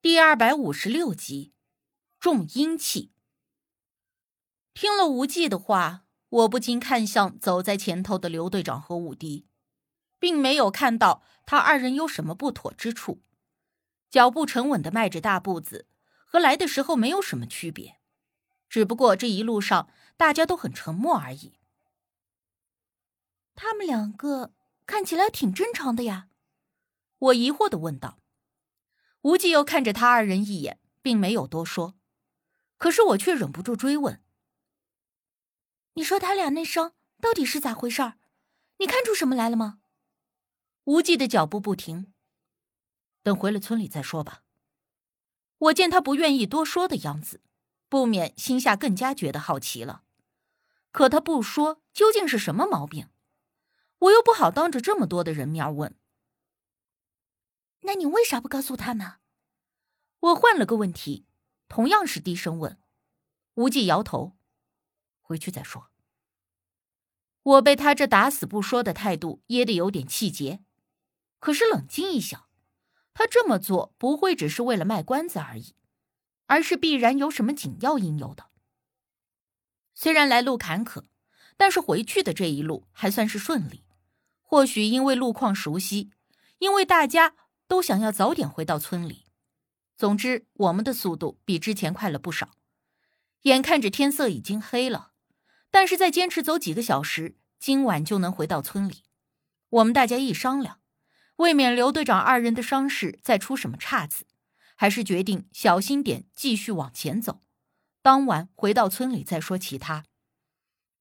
第二百五十六集，重阴气。听了无忌的话，我不禁看向走在前头的刘队长和武迪，并没有看到他二人有什么不妥之处，脚步沉稳的迈着大步子，和来的时候没有什么区别，只不过这一路上大家都很沉默而已。他们两个看起来挺正常的呀，我疑惑的问道。无忌又看着他二人一眼，并没有多说，可是我却忍不住追问：“你说他俩那伤到底是咋回事儿？你看出什么来了吗？”无忌的脚步不停，等回了村里再说吧。我见他不愿意多说的样子，不免心下更加觉得好奇了。可他不说，究竟是什么毛病？我又不好当着这么多的人面问。那你为啥不告诉他呢？我换了个问题，同样是低声问。无忌摇头，回去再说。我被他这打死不说的态度噎得有点气结，可是冷静一想，他这么做不会只是为了卖关子而已，而是必然有什么紧要应由的。虽然来路坎坷，但是回去的这一路还算是顺利。或许因为路况熟悉，因为大家。都想要早点回到村里。总之，我们的速度比之前快了不少。眼看着天色已经黑了，但是再坚持走几个小时，今晚就能回到村里。我们大家一商量，为免刘队长二人的伤势再出什么岔子，还是决定小心点，继续往前走。当晚回到村里再说其他。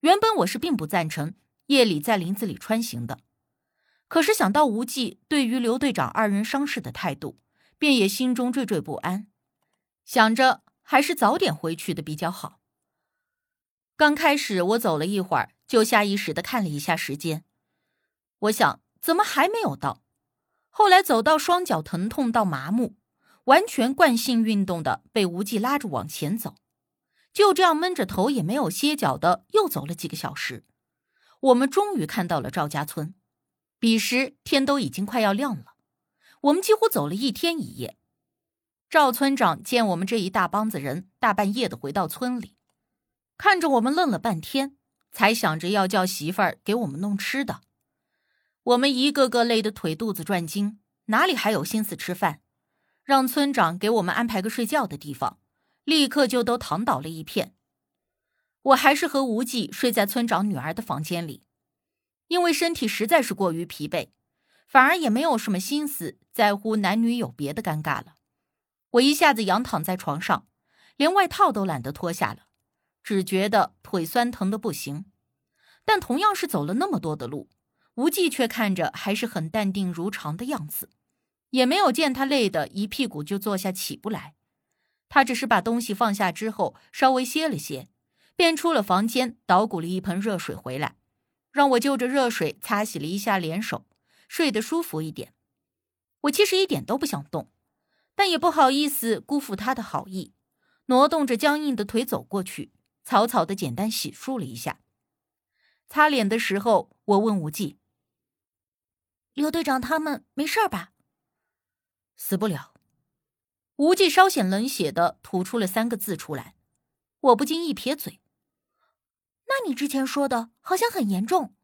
原本我是并不赞成夜里在林子里穿行的。可是想到无忌对于刘队长二人伤势的态度，便也心中惴惴不安，想着还是早点回去的比较好。刚开始我走了一会儿，就下意识的看了一下时间，我想怎么还没有到？后来走到双脚疼痛到麻木，完全惯性运动的被无忌拉着往前走，就这样闷着头也没有歇脚的又走了几个小时，我们终于看到了赵家村。彼时天都已经快要亮了，我们几乎走了一天一夜。赵村长见我们这一大帮子人大半夜的回到村里，看着我们愣了半天，才想着要叫媳妇儿给我们弄吃的。我们一个个累得腿肚子转筋，哪里还有心思吃饭？让村长给我们安排个睡觉的地方，立刻就都躺倒了一片。我还是和无忌睡在村长女儿的房间里。因为身体实在是过于疲惫，反而也没有什么心思在乎男女有别的尴尬了。我一下子仰躺在床上，连外套都懒得脱下了，只觉得腿酸疼的不行。但同样是走了那么多的路，无忌却看着还是很淡定如常的样子，也没有见他累得一屁股就坐下起不来。他只是把东西放下之后，稍微歇了歇，便出了房间，捣鼓了一盆热水回来。让我就着热水擦洗了一下脸手，睡得舒服一点。我其实一点都不想动，但也不好意思辜负他的好意，挪动着僵硬的腿走过去，草草的简单洗漱了一下。擦脸的时候，我问无忌：“刘队长他们没事吧？”死不了。无忌稍显冷血的吐出了三个字出来，我不禁一撇嘴。那你之前说的好像很严重。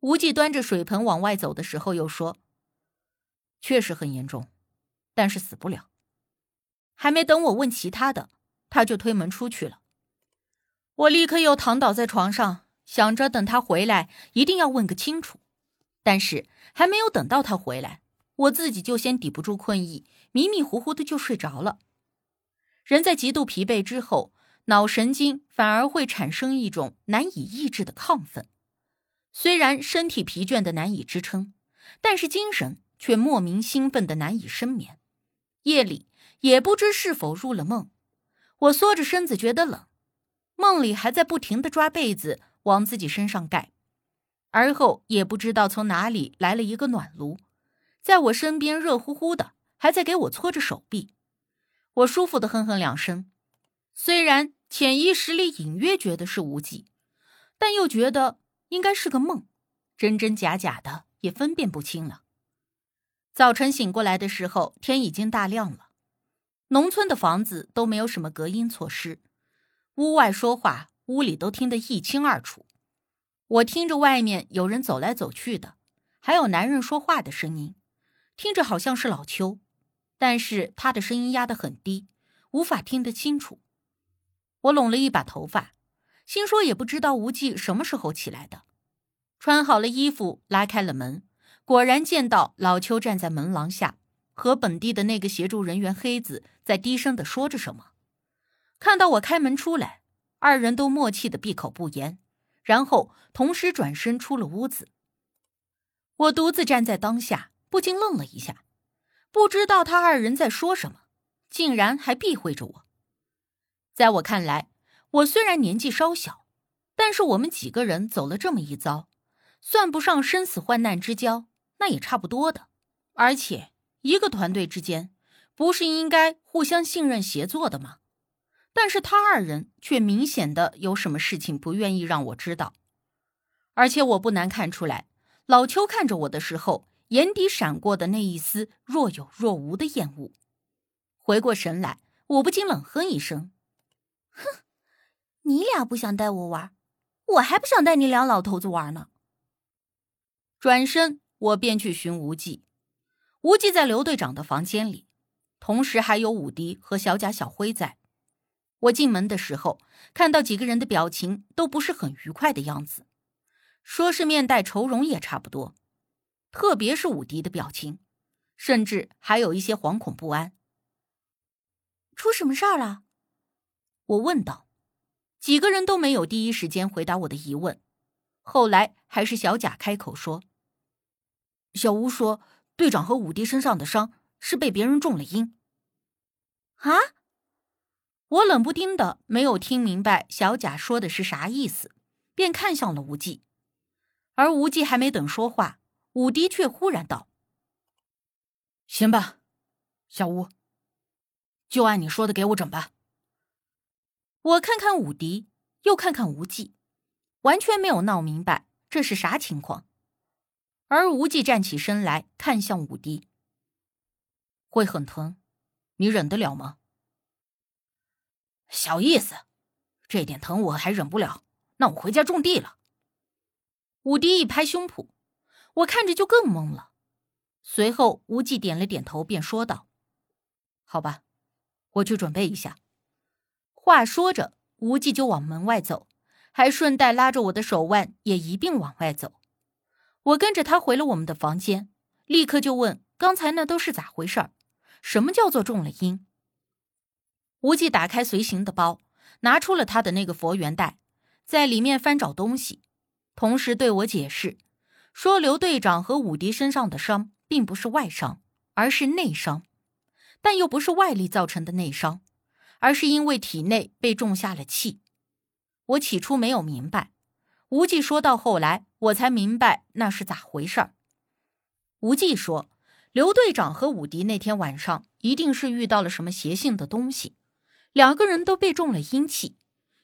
无忌端着水盆往外走的时候又说：“确实很严重，但是死不了。”还没等我问其他的，他就推门出去了。我立刻又躺倒在床上，想着等他回来一定要问个清楚。但是还没有等到他回来，我自己就先抵不住困意，迷迷糊糊的就睡着了。人在极度疲惫之后。脑神经反而会产生一种难以抑制的亢奋，虽然身体疲倦的难以支撑，但是精神却莫名兴奋的难以深眠。夜里也不知是否入了梦，我缩着身子觉得冷，梦里还在不停的抓被子往自己身上盖，而后也不知道从哪里来了一个暖炉，在我身边热乎乎的，还在给我搓着手臂，我舒服的哼哼两声，虽然。潜意识里隐约觉得是无忌，但又觉得应该是个梦，真真假假的也分辨不清了。早晨醒过来的时候，天已经大亮了，农村的房子都没有什么隔音措施，屋外说话，屋里都听得一清二楚。我听着外面有人走来走去的，还有男人说话的声音，听着好像是老邱，但是他的声音压得很低，无法听得清楚。我拢了一把头发，心说也不知道无忌什么时候起来的。穿好了衣服，拉开了门，果然见到老邱站在门廊下，和本地的那个协助人员黑子在低声的说着什么。看到我开门出来，二人都默契的闭口不言。然后同时转身出了屋子。我独自站在当下，不禁愣了一下，不知道他二人在说什么，竟然还避讳着我。在我看来，我虽然年纪稍小，但是我们几个人走了这么一遭，算不上生死患难之交，那也差不多的。而且一个团队之间，不是应该互相信任协作的吗？但是他二人却明显的有什么事情不愿意让我知道，而且我不难看出来，老邱看着我的时候，眼底闪过的那一丝若有若无的厌恶。回过神来，我不禁冷哼一声：“哼，你俩不想带我玩，我还不想带你俩老头子玩呢。”转身，我便去寻无忌。无忌在刘队长的房间里，同时还有武迪和小贾、小辉在。我进门的时候，看到几个人的表情都不是很愉快的样子，说是面带愁容也差不多。特别是武迪的表情，甚至还有一些惶恐不安。出什么事儿了？我问道。几个人都没有第一时间回答我的疑问。后来还是小贾开口说：“小吴说，队长和武迪身上的伤是被别人中了阴。”啊？我冷不丁的没有听明白小贾说的是啥意思，便看向了无忌，而无忌还没等说话，武迪却忽然道：“行吧，小吴，就按你说的给我整吧。”我看看武迪，又看看无忌，完全没有闹明白这是啥情况。而无忌站起身来看向武迪：“会很疼，你忍得了吗？”小意思，这点疼我还忍不了，那我回家种地了。武迪一拍胸脯，我看着就更懵了。随后无忌点了点头，便说道：“好吧，我去准备一下。”话说着，无忌就往门外走，还顺带拉着我的手腕也一并往外走。我跟着他回了我们的房间，立刻就问：“刚才那都是咋回事儿？什么叫做中了阴？”无忌打开随行的包，拿出了他的那个佛缘袋，在里面翻找东西，同时对我解释说：“刘队长和武迪身上的伤并不是外伤，而是内伤，但又不是外力造成的内伤，而是因为体内被种下了气。”我起初没有明白，无忌说到后来，我才明白那是咋回事儿。无忌说：“刘队长和武迪那天晚上一定是遇到了什么邪性的东西。”两个人都被中了阴气，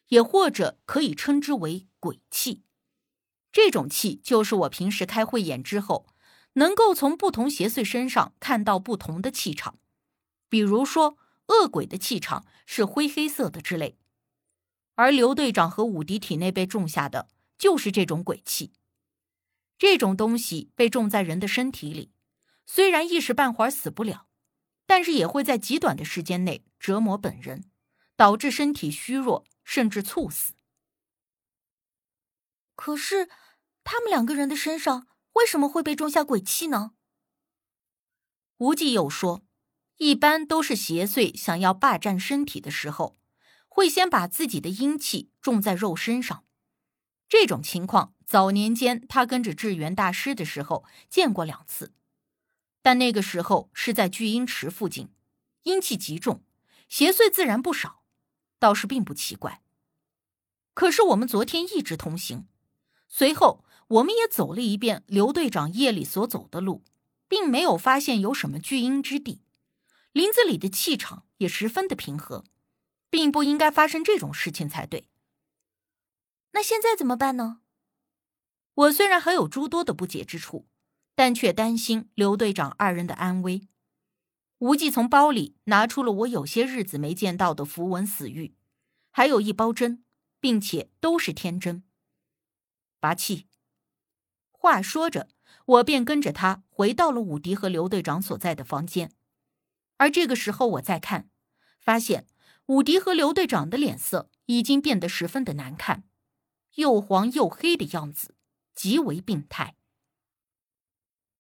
也或者可以称之为鬼气。这种气就是我平时开慧眼之后，能够从不同邪祟身上看到不同的气场。比如说，恶鬼的气场是灰黑色的之类，而刘队长和武迪体内被种下的就是这种鬼气。这种东西被种在人的身体里，虽然一时半会儿死不了，但是也会在极短的时间内折磨本人。导致身体虚弱，甚至猝死。可是，他们两个人的身上为什么会被种下鬼气呢？无忌又说：“一般都是邪祟想要霸占身体的时候，会先把自己的阴气种在肉身上。这种情况，早年间他跟着智源大师的时候见过两次，但那个时候是在聚阴池附近，阴气极重，邪祟自然不少。”倒是并不奇怪。可是我们昨天一直同行，随后我们也走了一遍刘队长夜里所走的路，并没有发现有什么聚阴之地。林子里的气场也十分的平和，并不应该发生这种事情才对。那现在怎么办呢？我虽然还有诸多的不解之处，但却担心刘队长二人的安危。无忌从包里拿出了我有些日子没见到的符文死玉，还有一包针，并且都是天针。拔气。话说着，我便跟着他回到了武迪和刘队长所在的房间。而这个时候，我再看，发现武迪和刘队长的脸色已经变得十分的难看，又黄又黑的样子，极为病态。